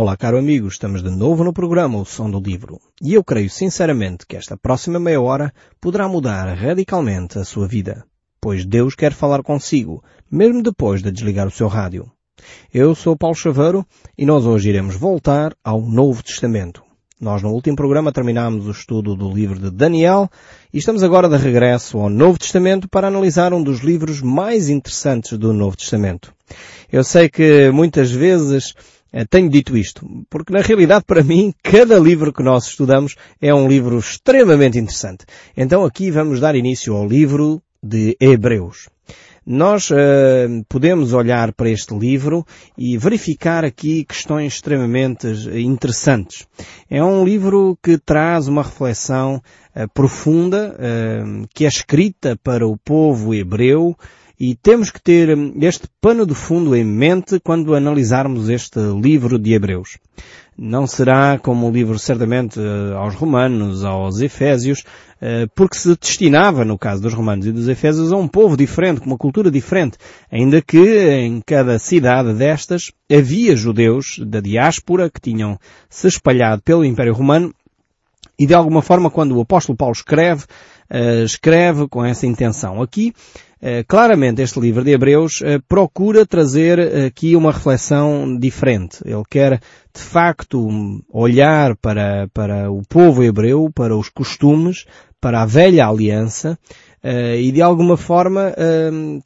Olá, caro amigo, estamos de novo no programa O Som do Livro. E eu creio sinceramente que esta próxima meia hora poderá mudar radicalmente a sua vida, pois Deus quer falar consigo, mesmo depois de desligar o seu rádio. Eu sou Paulo Chaveiro e nós hoje iremos voltar ao Novo Testamento. Nós no último programa terminámos o estudo do livro de Daniel e estamos agora de regresso ao Novo Testamento para analisar um dos livros mais interessantes do Novo Testamento. Eu sei que muitas vezes tenho dito isto, porque na realidade para mim cada livro que nós estudamos é um livro extremamente interessante. Então aqui vamos dar início ao livro de Hebreus. Nós uh, podemos olhar para este livro e verificar aqui questões extremamente interessantes. É um livro que traz uma reflexão uh, profunda, uh, que é escrita para o povo hebreu, e temos que ter hum, este pano de fundo em mente quando analisarmos este livro de Hebreus. Não será como o livro certamente eh, aos Romanos, aos Efésios, eh, porque se destinava, no caso dos Romanos e dos Efésios, a um povo diferente, com uma cultura diferente, ainda que em cada cidade destas havia judeus da diáspora que tinham se espalhado pelo Império Romano e de alguma forma quando o apóstolo Paulo escreve, eh, escreve com essa intenção. Aqui claramente este livro de Hebreus eh, procura trazer eh, aqui uma reflexão diferente. Ele quer, de facto, olhar para, para o povo hebreu, para os costumes, para a velha aliança, e de alguma forma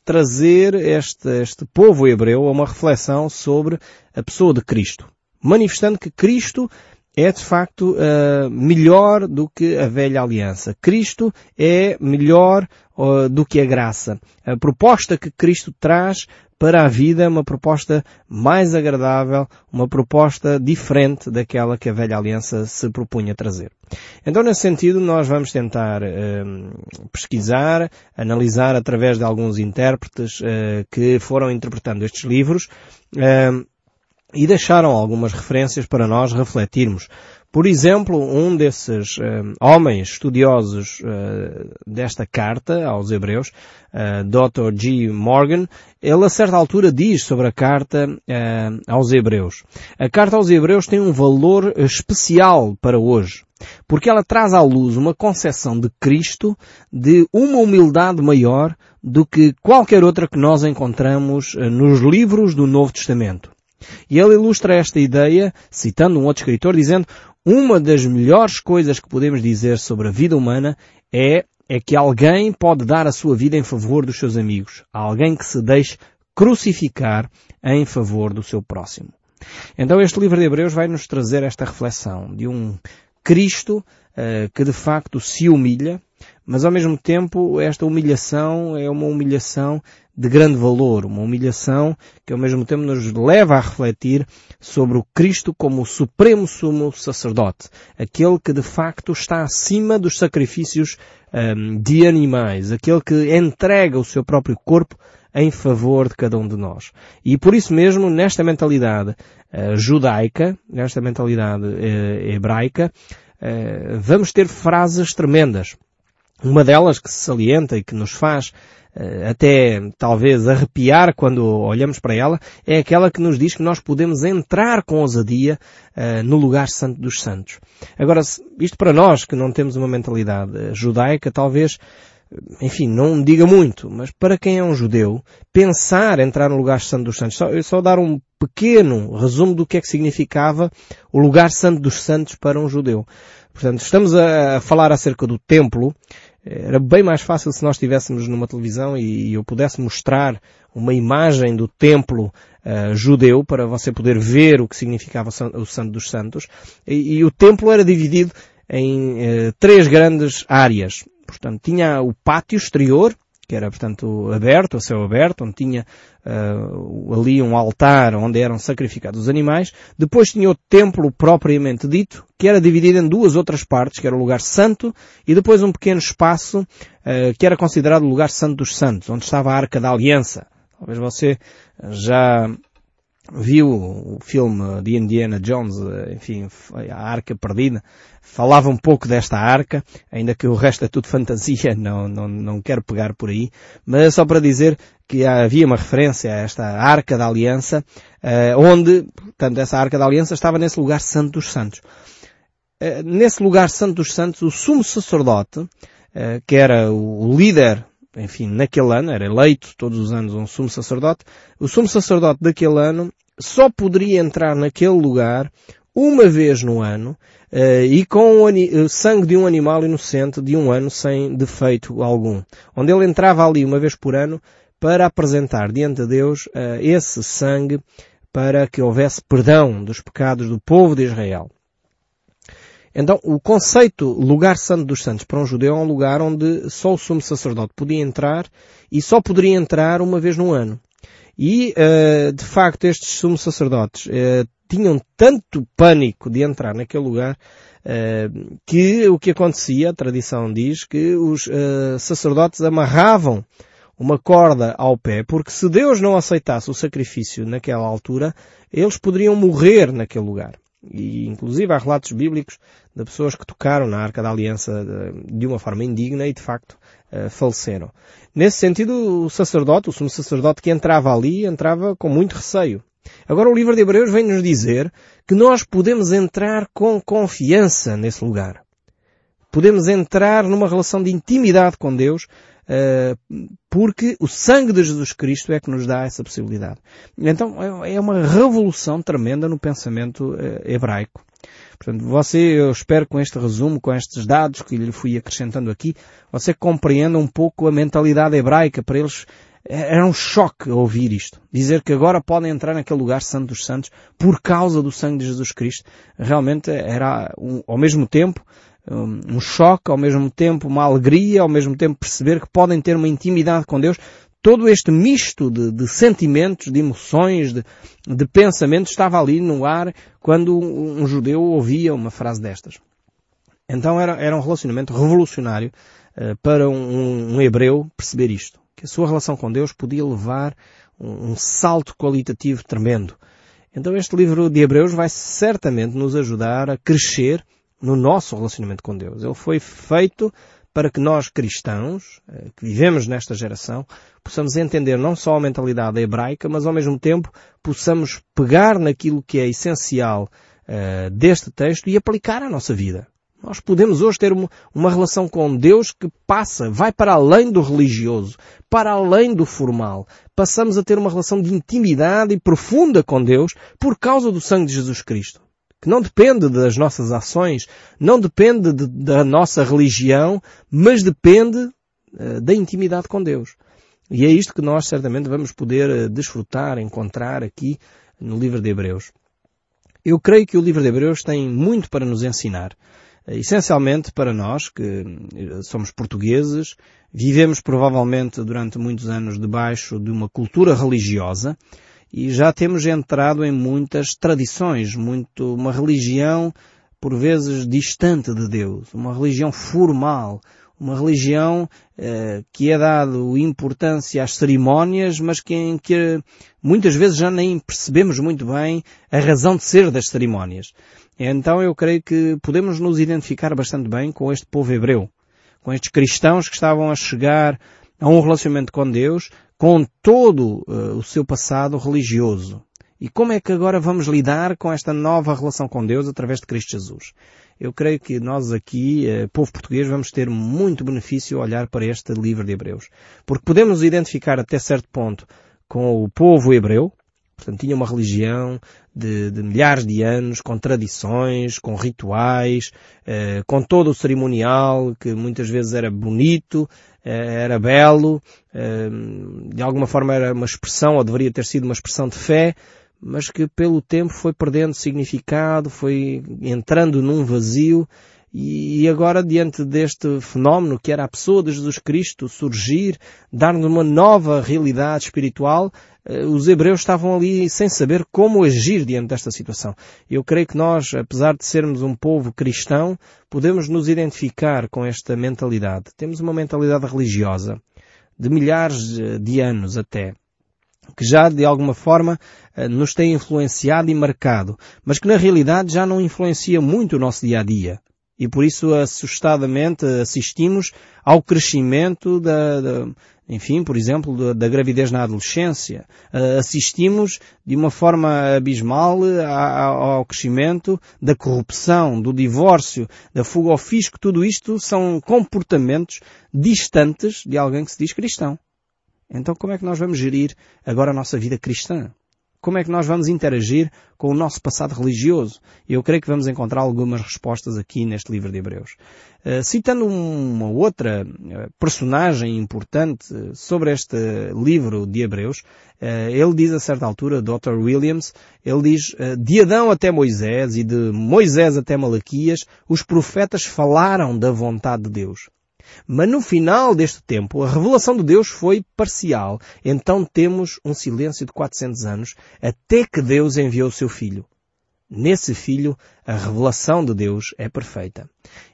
trazer este, este povo hebreu a uma reflexão sobre a pessoa de Cristo. Manifestando que Cristo é de facto uh, melhor do que a velha aliança. Cristo é melhor uh, do que a graça. A proposta que Cristo traz para a vida é uma proposta mais agradável, uma proposta diferente daquela que a velha aliança se propunha trazer. Então, nesse sentido, nós vamos tentar uh, pesquisar, analisar através de alguns intérpretes que foram interpretando estes livros, e deixaram algumas referências para nós refletirmos. Por exemplo, um desses uh, homens estudiosos uh, desta carta aos Hebreus, uh, Dr. G. Morgan, ele a certa altura diz sobre a carta aos Hebreus. A carta aos Hebreus tem um valor especial para hoje, porque ela traz à luz uma concepção de Cristo de uma humildade maior do que qualquer outra que nós encontramos nos livros do Novo Testamento. E ele ilustra esta ideia, citando um outro escritor, dizendo uma das melhores coisas que podemos dizer sobre a vida humana é, é que alguém pode dar a sua vida em favor dos seus amigos. Alguém que se deixe crucificar em favor do seu próximo. Então este livro de Hebreus vai nos trazer esta reflexão de um Cristo uh, que de facto se humilha, mas ao mesmo tempo esta humilhação é uma humilhação de grande valor, uma humilhação que ao mesmo tempo nos leva a refletir sobre o Cristo como o supremo sumo sacerdote, aquele que de facto está acima dos sacrifícios um, de animais, aquele que entrega o seu próprio corpo em favor de cada um de nós. E por isso mesmo, nesta mentalidade uh, judaica, nesta mentalidade uh, hebraica, uh, vamos ter frases tremendas. Uma delas que se salienta e que nos faz uh, até talvez arrepiar quando olhamos para ela, é aquela que nos diz que nós podemos entrar com ousadia uh, no lugar santo dos santos. Agora, isto para nós que não temos uma mentalidade uh, judaica, talvez enfim, não diga muito, mas para quem é um judeu, pensar entrar no lugar santo dos santos, só, só dar um pequeno resumo do que é que significava o lugar santo dos santos para um judeu. Portanto, estamos a falar acerca do templo, era bem mais fácil se nós estivéssemos numa televisão e eu pudesse mostrar uma imagem do templo uh, judeu para você poder ver o que significava o Santo dos Santos. E, e o templo era dividido em uh, três grandes áreas. Portanto, tinha o pátio exterior, que era, portanto, aberto, a céu aberto, onde tinha uh, ali um altar onde eram sacrificados os animais. Depois tinha o templo propriamente dito, que era dividido em duas outras partes, que era o lugar santo, e depois um pequeno espaço uh, que era considerado o lugar santo dos santos, onde estava a Arca da Aliança. Talvez você já viu o filme de Indiana Jones, enfim, a Arca Perdida, falava um pouco desta arca, ainda que o resto é tudo fantasia, não, não, não quero pegar por aí, mas é só para dizer que havia uma referência a esta Arca da Aliança, onde, portanto, essa Arca da Aliança estava nesse lugar santo dos santos. Nesse lugar santo dos santos, o sumo sacerdote, que era o líder enfim, naquele ano, era eleito todos os anos um sumo sacerdote, o sumo sacerdote daquele ano só poderia entrar naquele lugar uma vez no ano uh, e com o eh, sangue de um animal inocente de um ano sem defeito algum. Onde ele entrava ali uma vez por ano para apresentar diante de Deus uh, esse sangue para que houvesse perdão dos pecados do povo de Israel. Então, o conceito lugar santo dos santos para um judeu é um lugar onde só o sumo sacerdote podia entrar e só poderia entrar uma vez no ano. E, uh, de facto, estes sumos sacerdotes uh, tinham tanto pânico de entrar naquele lugar uh, que o que acontecia, a tradição diz, que os sacerdotes amarravam uma corda ao pé, porque se Deus não aceitasse o sacrifício naquela altura, eles poderiam morrer naquele lugar. E inclusive há relatos bíblicos de pessoas que tocaram na Arca da Aliança de uma forma indigna e de facto eh, faleceram. Nesse sentido, o sacerdote, o sumo sacerdote que entrava ali, entrava com muito receio. Agora o livro de Hebreus vem nos dizer que nós podemos entrar com confiança nesse lugar. Podemos entrar numa relação de intimidade com Deus porque o sangue de Jesus Cristo é que nos dá essa possibilidade. Então é, é uma revolução tremenda no pensamento eh, hebraico. Portanto, você, eu espero com este resumo, com estes dados que lhe fui acrescentando aqui, você compreenda um pouco a mentalidade hebraica. Para eles é, era um choque ouvir isto. Dizer que agora podem entrar naquele lugar santo dos santos por causa do sangue de Jesus Cristo. Realmente era, um, ao mesmo tempo, um choque, ao mesmo tempo uma alegria, ao mesmo tempo perceber que podem ter uma intimidade com Deus. Todo este misto de, de sentimentos, de emoções, de, de, pensamentos estava ali no ar quando um judeu ouvia uma frase destas. Então era, era um relacionamento revolucionário uh, para um, um, hebreu perceber isto. Que a sua relação com Deus podia levar um, um salto qualitativo tremendo. Então este livro de Hebreus vai certamente nos ajudar a crescer no nosso relacionamento com Deus. Ele foi feito para que nós cristãos, eh, que vivemos nesta geração, possamos entender não só a mentalidade hebraica, mas ao mesmo tempo possamos pegar naquilo que é essencial uh, deste texto e aplicar à nossa vida. Nós podemos hoje ter uma, uma relação com Deus que passa, vai para além do religioso, para além do formal. Passamos a ter uma relação de intimidade e profunda com Deus por causa do sangue de Jesus Cristo que não depende das nossas ações, não depende de, da nossa religião, mas depende uh, da intimidade com Deus. E é isto que nós certamente vamos poder uh, desfrutar, encontrar aqui no livro de Hebreus. Eu creio que o livro de Hebreus tem muito para nos ensinar. Uh, essencialmente para nós, que somos portugueses, vivemos provavelmente durante muitos anos debaixo de uma cultura religiosa, e já temos entrado em muitas tradições, muito, uma religião por vezes distante de Deus, uma religião formal, uma religião eh, que é dado importância às cerimónias, mas que, em que muitas vezes já nem percebemos muito bem a razão de ser das cerimónias. Então eu creio que podemos nos identificar bastante bem com este povo hebreu, com estes cristãos que estavam a chegar a um relacionamento com Deus, com todo uh, o seu passado religioso. E como é que agora vamos lidar com esta nova relação com Deus através de Cristo Jesus? Eu creio que nós aqui, eh, povo português, vamos ter muito benefício a olhar para este livro de Hebreus. Porque podemos identificar até certo ponto com o povo hebreu, portanto tinha uma religião de, de milhares de anos, com tradições, com rituais, eh, com todo o cerimonial que muitas vezes era bonito, era belo, eh, de alguma forma era uma expressão, ou deveria ter sido uma expressão de fé, mas que pelo tempo foi perdendo significado, foi entrando num vazio, e agora diante deste fenómeno que era a pessoa de Jesus Cristo surgir, dar-nos uma nova realidade espiritual, eh, os hebreus estavam ali sem saber como agir diante desta situação. Eu creio que nós, apesar de sermos um povo cristão, podemos nos identificar com esta mentalidade. Temos uma mentalidade religiosa, de milhares de anos até. que já de alguma forma eh, nos tem influenciado e marcado, mas que na realidade já não influencia muito o nosso dia a dia. E por isso assustadamente assistimos ao crescimento da, da enfim, por exemplo, da, da, gravidez na adolescência. Uh, assistimos de uma forma abismal ao crescimento da corrupção, do divórcio, da fuga ao fisco. Tudo isto são comportamentos distantes de alguém que se diz cristão. Então como é que nós vamos gerir agora a nossa vida cristã? Como é que nós vamos interagir com o nosso passado religioso? Eu creio que vamos encontrar algumas respostas aqui neste livro de Hebreus. Uh, citando uma outra uh, personagem importante sobre este livro de Hebreus, ele diz a certa altura, Dr. Williams, ele diz, de Adão até Moisés e de Moisés até Malaquias, os profetas falaram da vontade de Deus. Mas no final deste tempo, a revelação de Deus foi parcial. Então temos um silêncio de 400 anos até que Deus enviou o seu Filho. Nesse Filho, a revelação de Deus é perfeita.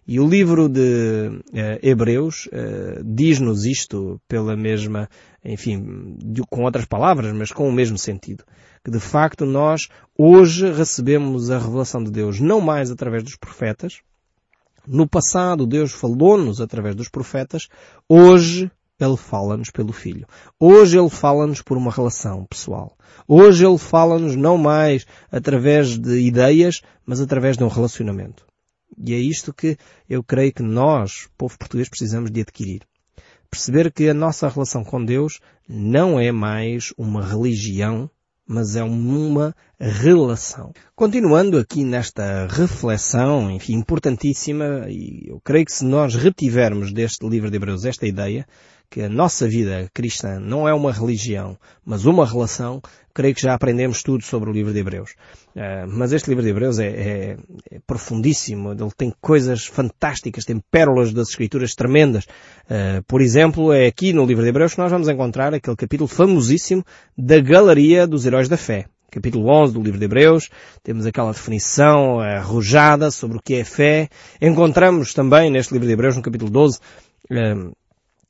E o livro de uh, Hebreus uh, diz-nos isto pela mesma, enfim, de, com outras palavras, mas com o mesmo sentido. Que de facto nós hoje recebemos a revelação de Deus não mais através dos profetas, no passado Deus falou-nos através dos profetas, hoje Ele fala-nos pelo Filho. Hoje Ele fala-nos por uma relação pessoal. Hoje Ele fala-nos não mais através de ideias, mas através de um relacionamento. E é isto que eu creio que nós, povo português, precisamos de adquirir. Perceber que a nossa relação com Deus não é mais uma religião, mas é uma relação. Continuando aqui nesta reflexão, enfim, importantíssima, e eu creio que se nós retivermos deste livro de Hebreus esta ideia, que a nossa vida cristã não é uma religião, mas uma relação, creio que já aprendemos tudo sobre o livro de Hebreus. Uh, mas este livro de Hebreus é, é, é, profundíssimo, ele tem coisas fantásticas, tem pérolas das escrituras tremendas. Uh, por exemplo, é aqui no livro de Hebreus que nós vamos encontrar aquele capítulo famosíssimo da Galeria dos Heróis da Fé capítulo 11 do livro de Hebreus, temos aquela definição arrojada sobre o que é fé. Encontramos também neste livro de Hebreus, no capítulo 12,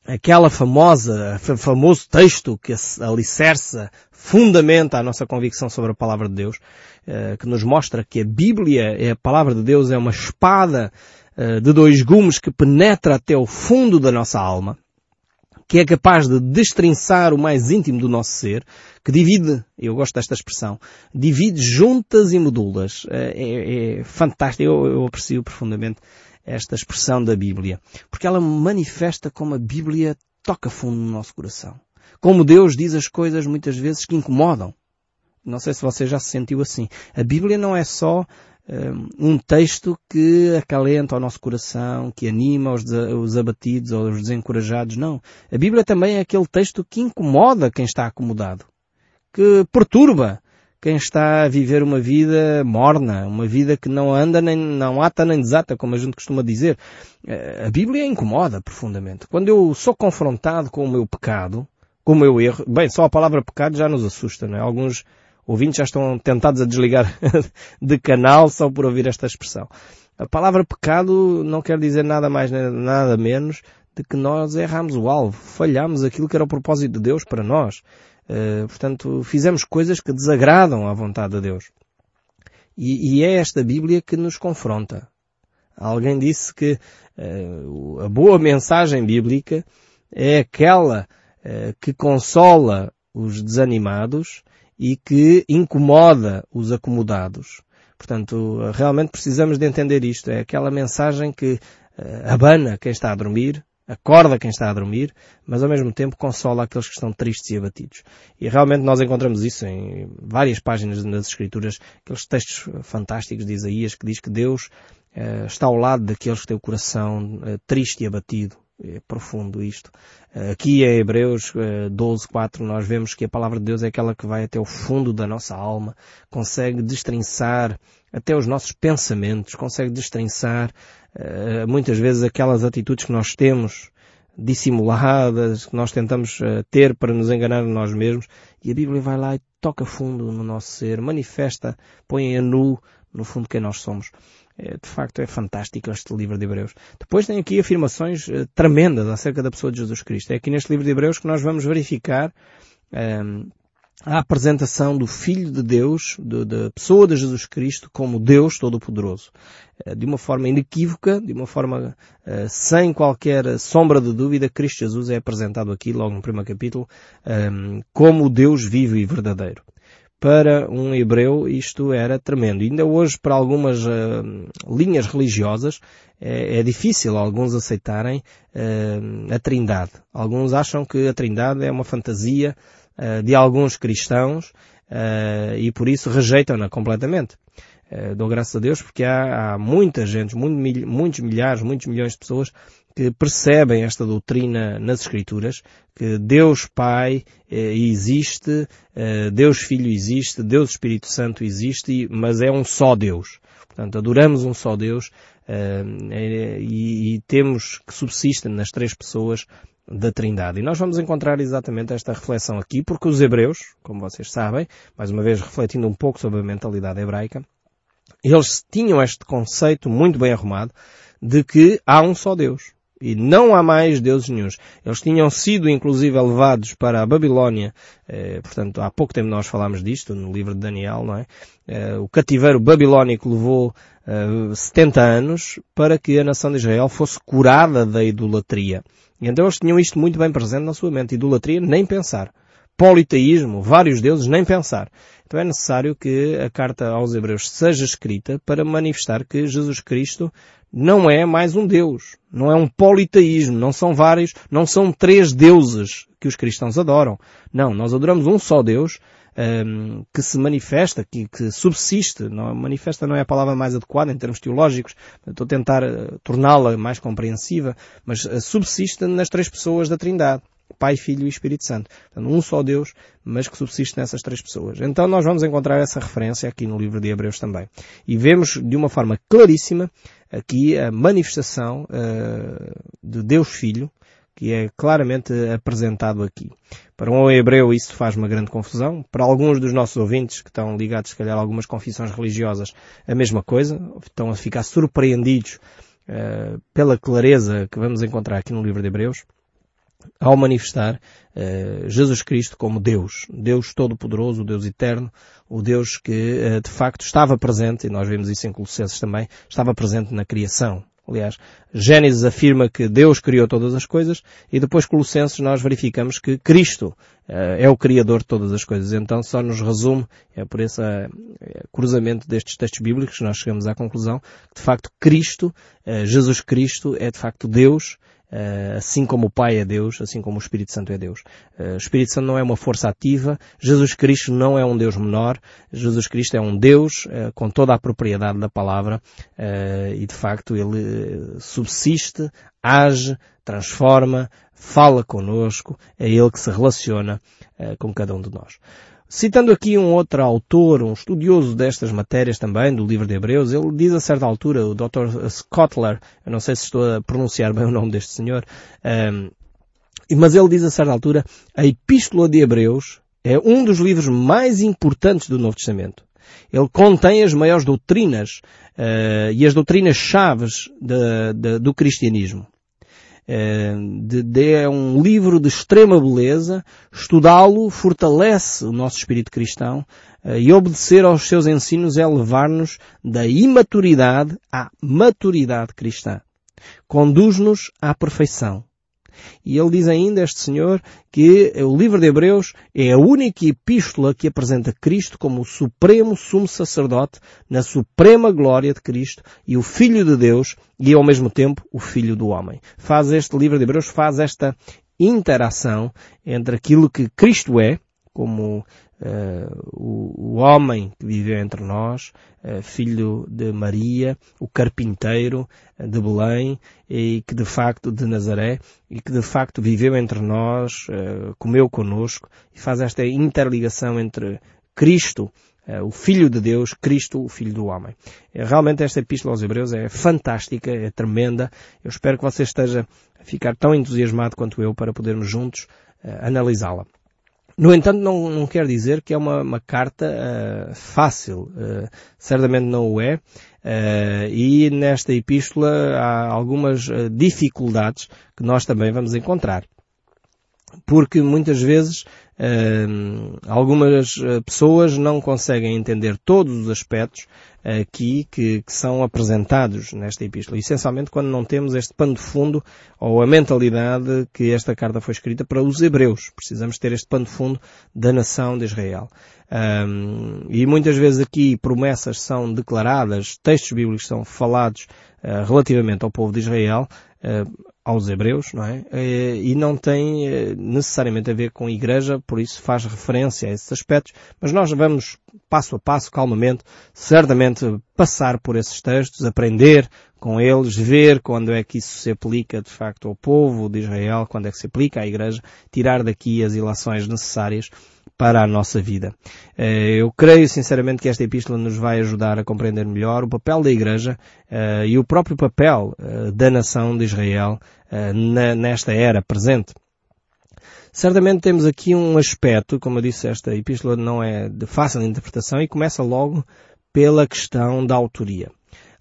aquela famosa, famoso texto que alicerça, fundamenta a nossa convicção sobre a palavra de Deus, eh, que nos mostra que a Bíblia, é a palavra de Deus, é uma espada eh, de dois gumes que penetra até o fundo da nossa alma, que é capaz de destrinçar o mais íntimo do nosso ser, que divide, eu gosto desta expressão, divide juntas e medulas. Eh, é, é fantástico, eu, eu aprecio profundamente esta expressão da Bíblia. Porque ela manifesta como a Bíblia toca fundo no nosso coração. Como Deus diz as coisas muitas vezes que incomodam. Não sei se você já se sentiu assim. A Bíblia não é só um, um texto que acalenta o nosso coração, que anima os, os abatidos ou os desencorajados. Não. A Bíblia também é aquele texto que incomoda quem está acomodado. Que perturba quem está a viver uma vida morna, uma vida que não anda nem, não ata nem desata, como a gente costuma dizer. Eh, a Bíblia incomoda profundamente. Quando eu sou confrontado com o meu pecado, com o meu erro, bem, só a palavra pecado já nos assusta, não é? Alguns ouvintes já estão tentados a desligar de canal só por ouvir esta expressão. A palavra pecado não quer dizer nada mais, nada menos de que nós erramos o alvo, falhamos aquilo que era o propósito de Deus para nós. Uh, portanto, fizemos coisas que desagradam à vontade de Deus. E, e, é esta Bíblia que nos confronta. Alguém disse que uh, a boa mensagem bíblica é aquela uh, que consola os desanimados e que incomoda os acomodados. Portanto, realmente precisamos de entender isto. É aquela mensagem que abana quem está a dormir, acorda quem está a dormir, mas ao mesmo tempo consola aqueles que estão tristes e abatidos. E realmente nós encontramos isso em várias páginas das Escrituras, aqueles textos fantásticos de Isaías que diz que Deus uh, está ao lado daqueles que têm o coração uh, triste e abatido. É profundo isto. Uh, aqui em Hebreus uh, 12, 4 nós vemos que a palavra de Deus é aquela que vai até o fundo da nossa alma, consegue destrinçar até os nossos pensamentos, consegue destrinçar uh, muitas vezes aquelas atitudes que nós temos dissimuladas, que nós tentamos ter para nos enganar a nós mesmos, e a Bíblia vai lá e toca fundo no nosso ser, manifesta, põe a nu, no fundo, quem nós somos. É, de facto, é fantástico este livro de Hebreus. Depois tem aqui afirmações uh, tremendas acerca da pessoa de Jesus Cristo. É aqui neste livro de Hebreus que nós vamos verificar um, ehm, a apresentação do Filho de Deus, da pessoa de Jesus Cristo, como Deus Todo-Poderoso. Eh, de uma forma inequívoca, de uma forma uh, sem qualquer sombra de dúvida, Cristo Jesus é apresentado aqui, logo no primeiro capítulo, um, ehm, como Deus vivo e verdadeiro. Para um hebreu isto era tremendo. Ainda hoje, para algumas uh, linhas religiosas, é, é, difícil alguns aceitarem uh, a Trindade. Alguns acham que a Trindade é uma fantasia uh, de alguns cristãos e por isso rejeitam-na completamente. dou graças a Deus porque há, há muita gente, muito, muitos milhares, muitos milhões de pessoas que percebem esta doutrina nas Escrituras, que Deus Pai eh, existe, eh, Deus Filho existe, Deus Espírito Santo existe, mas é um só Deus. Portanto, adoramos um só Deus eh, e, e temos que subsistem nas três pessoas da Trindade. E nós vamos encontrar exatamente esta reflexão aqui, porque os hebreus, como vocês sabem, mais uma vez refletindo um pouco sobre a mentalidade hebraica, eles tinham este conceito muito bem arrumado de que há um só Deus. E não há mais deuses nenhums. Eles tinham sido inclusive levados para a Babilónia, eh, portanto há pouco tempo nós falámos disto no livro de Daniel, não é? Eh, o cativeiro babilónico levou eh, 70 anos para que a nação de Israel fosse curada da idolatria. E então eles tinham isto muito bem presente na sua mente. Idolatria, nem pensar. Politeísmo, vários deuses, nem pensar. Então é necessário que a carta aos Hebreus seja escrita para manifestar que Jesus Cristo não é mais um Deus. Não é um politeísmo. Não são vários, não são três deuses que os cristãos adoram. Não, nós adoramos um só Deus um, que se manifesta, que, que subsiste. Não, manifesta não é a palavra mais adequada em termos teológicos. Estou a tentar uh, torná-la mais compreensiva, mas uh, subsiste nas três pessoas da Trindade. Pai, Filho e Espírito Santo. Portanto, um só Deus, mas que subsiste nessas três pessoas. Então nós vamos encontrar essa referência aqui no livro de Hebreus também. E vemos de uma forma claríssima aqui a manifestação uh, de Deus Filho, que é claramente apresentado aqui. Para um hebreu isso faz uma grande confusão. Para alguns dos nossos ouvintes, que estão ligados, se calhar, a algumas confissões religiosas, a mesma coisa. Estão a ficar surpreendidos uh, pela clareza que vamos encontrar aqui no livro de Hebreus ao manifestar uh, Jesus Cristo como Deus, Deus Todo-Poderoso, Deus Eterno, o Deus que uh, de facto estava presente, e nós vemos isso em Colossenses também, estava presente na criação. Aliás, Gênesis afirma que Deus criou todas as coisas e depois Colossenses nós verificamos que Cristo uh, é o Criador de todas as coisas. Então só nos resume, é por esse cruzamento destes textos bíblicos que nós chegamos à conclusão que de facto Cristo, Jesus Cristo é de facto Deus, assim como o Pai é Deus, assim como o Espírito Santo é Deus. Uh, o Espírito Santo não é uma força ativa, Jesus Cristo não é um Deus menor, Jesus Cristo é um Deus uh, com toda a propriedade da palavra e de facto ele subsiste, age, transforma, fala conosco, é ele que se relaciona com cada um de nós. Citando aqui um outro autor, um estudioso destas matérias também, do livro de Hebreus, ele diz a certa altura, o Dr. Scottler, eu não sei se estou a pronunciar bem o nome deste senhor, um, mas ele diz a certa altura, a Epístola de Hebreus é um dos livros mais importantes do Novo Testamento. Ele contém as maiores doutrinas uh, e as doutrinas chaves de, de, do cristianismo. É, de, é um livro de extrema beleza, estudá-lo fortalece o nosso espírito cristão uh, e obedecer aos seus ensinos é levar-nos da imaturidade à maturidade cristã. Conduz-nos à perfeição. E ele diz ainda, este senhor, que o livro de Hebreus é a única epístola que apresenta Cristo como o supremo sumo sacerdote na suprema glória de Cristo e o Filho de Deus e ao mesmo tempo o Filho do homem. Faz este livro de Hebreus, faz esta interação entre aquilo que Cristo é, como uh, o, o, homem que viveu entre nós, uh, filho de Maria, o carpinteiro de Belém, e que de facto de Nazaré, e que de facto viveu entre nós, uh, comeu conosco, e faz esta interligação entre Cristo, o Filho de Deus, Cristo, o Filho do Homem. Realmente esta Epístola aos Hebreus é fantástica, é tremenda. Eu espero que você esteja a ficar tão entusiasmado quanto eu para podermos juntos analisá-la. No entanto, não, não quer dizer que é uma, uma carta uh, fácil. Uh, certamente não o é. Uh, e nesta epístola há algumas dificuldades que nós também vamos encontrar. Porque muitas vezes uh, algumas eh, pessoas não conseguem entender todos os aspectos aqui que, que, são apresentados nesta epístola. Essencialmente quando não temos este pano de fundo ou a mentalidade que esta carta foi escrita para os hebreus. Precisamos ter este pano de fundo da nação de Israel. Um, e muitas vezes aqui promessas são declaradas, textos bíblicos são falados uh, relativamente ao povo de Israel, aos hebreus, não é? Eh, e não tem eh, necessariamente a ver com igreja, por isso faz referência a esses aspectos, mas nós vamos passo a passo, calmamente, certamente passar por esses textos, aprender com eles, ver quando é que isso se aplica de facto ao povo de Israel, quando é que se aplica à igreja, tirar daqui as ilações necessárias para a nossa vida. Eh, eu creio sinceramente que esta epístola nos vai ajudar a compreender melhor o papel da Igreja eh, e o próprio papel eh, da nação de Israel nesta era presente. Certamente temos aqui um aspecto, como eu disse, esta epístola não é de fácil interpretação e começa logo pela questão da autoria.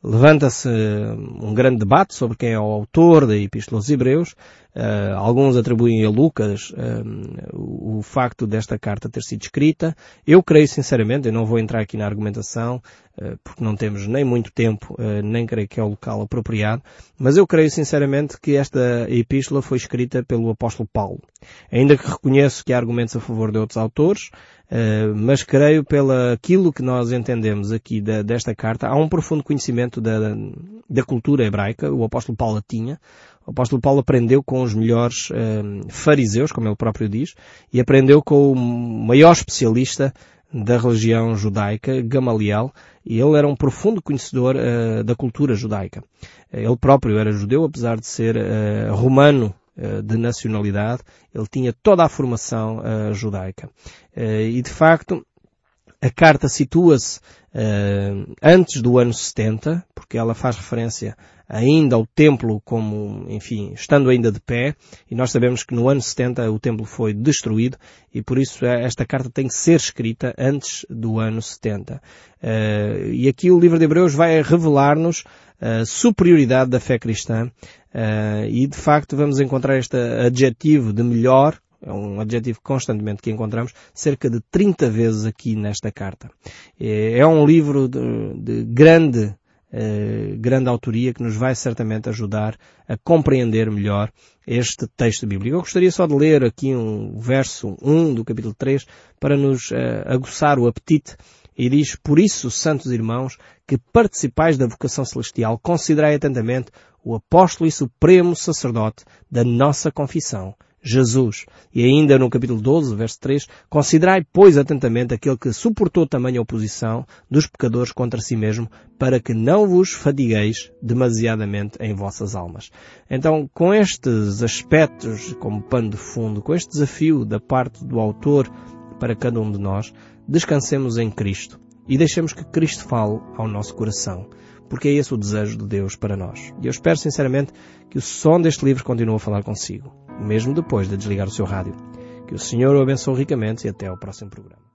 Levanta-se um grande debate sobre quem é o autor da Epístola aos Hebreus. Uh, alguns atribuem a Lucas uh, o, facto desta carta ter sido escrita. Eu creio sinceramente, eu não vou entrar aqui na argumentação, uh, porque não temos nem muito tempo, nem creio que é o local apropriado, mas eu creio sinceramente que esta epístola foi escrita pelo apóstolo Paulo. Ainda que reconheço que há argumentos a favor de outros autores, Uh, mas creio pela aquilo que nós entendemos aqui da, desta carta, há um profundo conhecimento da, da cultura hebraica, o apóstolo Paulo tinha. O apóstolo Paulo aprendeu com os melhores uh, fariseus, como ele próprio diz, e aprendeu com o maior especialista da religião judaica, Gamaliel, e ele era um profundo conhecedor uh, da cultura judaica. Ele próprio era judeu, apesar de ser romano eh, de nacionalidade, ele tinha toda a formação judaica. E de facto, a carta situa-se uh, antes do ano 70, porque ela faz referência ainda ao templo como, enfim, estando ainda de pé, e nós sabemos que no ano 70 o templo foi destruído, e por isso esta carta tem que ser escrita antes do ano 70. Uh, e aqui o livro de Hebreus vai revelar-nos a superioridade da fé cristã uh, e de facto vamos encontrar este adjetivo de melhor, é um adjetivo constantemente que encontramos cerca de 30 vezes aqui nesta carta. É, é um livro de, de grande Uh, grande autoria que nos vai certamente ajudar a compreender melhor este texto bíblico. Eu gostaria só de ler aqui um verso 1 do capítulo 3 para nos uh, aguçar o apetite e diz, por isso, santos irmãos, que participais da vocação celestial, considerai atentamente o apóstolo e supremo sacerdote da nossa confissão, Jesus. E ainda no capítulo 12, verso 3, considerai, pois, atentamente aquele que suportou tamanha oposição dos pecadores contra si mesmo, para que não vos fadigueis demasiadamente em vossas almas. Então, com estes aspectos como pano de fundo, com este desafio da parte do autor para cada um de nós, descansemos em Cristo e deixemos que Cristo fale ao nosso coração, porque é esse o desejo de Deus para nós. E eu espero sinceramente que o som deste livro continue a falar consigo, mesmo depois de desligar o seu rádio. Que o Senhor o abençoe ricamente e até ao próximo programa.